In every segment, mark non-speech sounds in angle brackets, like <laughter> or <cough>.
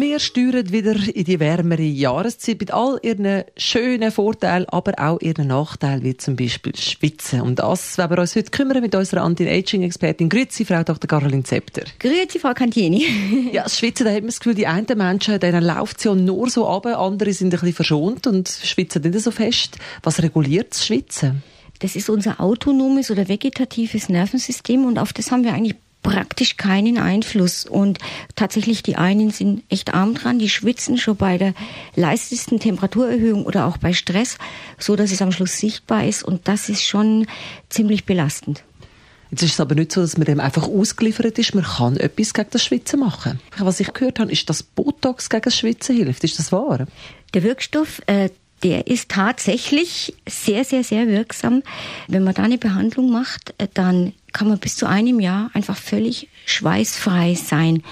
wir steuern wieder in die wärmere Jahreszeit mit all ihren schönen Vorteilen, aber auch ihren Nachteilen, wie zum Beispiel Schwitzen. Um das werden wir uns heute kümmern mit unserer Anti-Aging-Expertin. Grüezi, Frau Dr. Caroline Zepter. Grüezi, Frau Cantini. <laughs> ja, das Schwitzen, da hat man das Gefühl, die einen Menschen, denen läuft es ja nur so ab, andere sind ein bisschen verschont und schwitzen nicht so fest. Was reguliert das Schwitzen? Das ist unser autonomes oder vegetatives Nervensystem und auf das haben wir eigentlich praktisch keinen Einfluss. Und tatsächlich, die einen sind echt arm dran, die schwitzen schon bei der leistesten Temperaturerhöhung oder auch bei Stress, so dass es am Schluss sichtbar ist. Und das ist schon ziemlich belastend. Jetzt ist es aber nicht so, dass man dem einfach ausgeliefert ist. Man kann etwas gegen das Schwitzen machen. Was ich gehört habe, ist, dass Botox gegen das Schwitzen hilft. Ist das wahr? Der Wirkstoff, äh, der ist tatsächlich sehr, sehr, sehr wirksam. Wenn man da eine Behandlung macht, äh, dann kann man bis zu einem Jahr einfach völlig schweißfrei sein.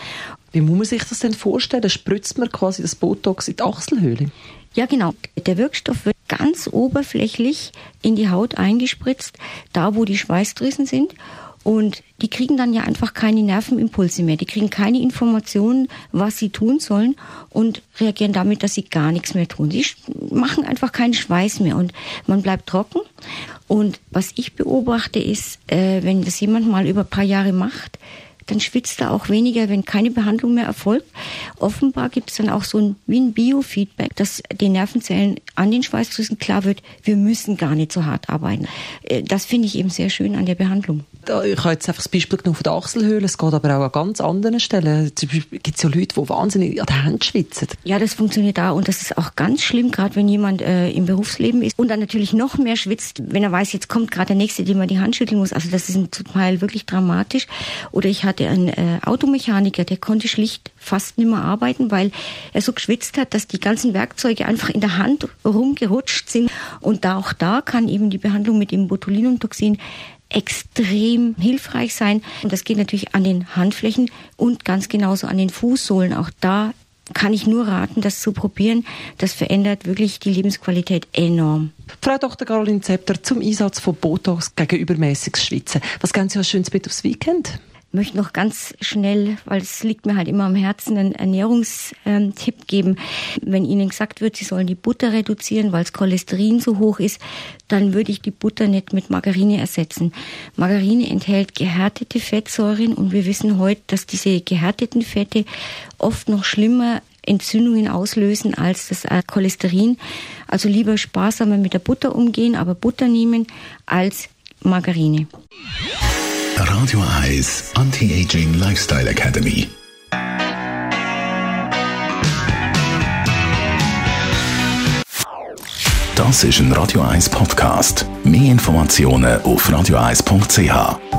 Wie muss man sich das denn vorstellen? Da spritzt man quasi das Botox in die Achselhöhle? Ja, genau. Der Wirkstoff wird ganz oberflächlich in die Haut eingespritzt, da wo die Schweißdrüsen sind. Und die kriegen dann ja einfach keine Nervenimpulse mehr. Die kriegen keine Informationen, was sie tun sollen und reagieren damit, dass sie gar nichts mehr tun. Sie machen einfach keinen Schweiß mehr und man bleibt trocken. Und was ich beobachte ist, äh, wenn das jemand mal über ein paar Jahre macht, dann schwitzt er auch weniger, wenn keine Behandlung mehr erfolgt. Offenbar gibt es dann auch so ein, wie ein Biofeedback, dass den Nervenzellen an den Schweißdrüsen klar wird, wir müssen gar nicht so hart arbeiten. Äh, das finde ich eben sehr schön an der Behandlung. Ich habe jetzt einfach das Beispiel genommen von der Achselhöhle. Es geht aber auch an ganz anderen Stellen. Zum Beispiel gibt es ja Leute, die wahnsinnig an den Händen schwitzen. Ja, das funktioniert da und das ist auch ganz schlimm, gerade wenn jemand äh, im Berufsleben ist und dann natürlich noch mehr schwitzt, wenn er weiß, jetzt kommt gerade der Nächste, dem man die Hand schütteln muss. Also das ist zum Teil wirklich dramatisch. Oder ich hatte einen äh, Automechaniker, der konnte schlicht fast nicht mehr arbeiten, weil er so geschwitzt hat, dass die ganzen Werkzeuge einfach in der Hand rumgerutscht sind. Und da auch da kann eben die Behandlung mit dem Botulinumtoxin extrem hilfreich sein. Und das geht natürlich an den Handflächen und ganz genauso an den Fußsohlen. Auch da kann ich nur raten, das zu probieren. Das verändert wirklich die Lebensqualität enorm. Frau Dr. Caroline Zepter zum Einsatz von Botox gegen übermäßiges Schwitzen. Was geben Sie als schönes Bett aufs Weekend? Möchte noch ganz schnell, weil es liegt mir halt immer am Herzen, einen Ernährungstipp geben. Wenn Ihnen gesagt wird, Sie sollen die Butter reduzieren, weil das Cholesterin so hoch ist, dann würde ich die Butter nicht mit Margarine ersetzen. Margarine enthält gehärtete Fettsäuren und wir wissen heute, dass diese gehärteten Fette oft noch schlimmer Entzündungen auslösen als das Cholesterin. Also lieber sparsamer mit der Butter umgehen, aber Butter nehmen als Margarine. Radio 1 Anti-Aging Lifestyle Academy. Das ist ein Radio 1 Podcast. Mehr Informationen auf radio1.ch.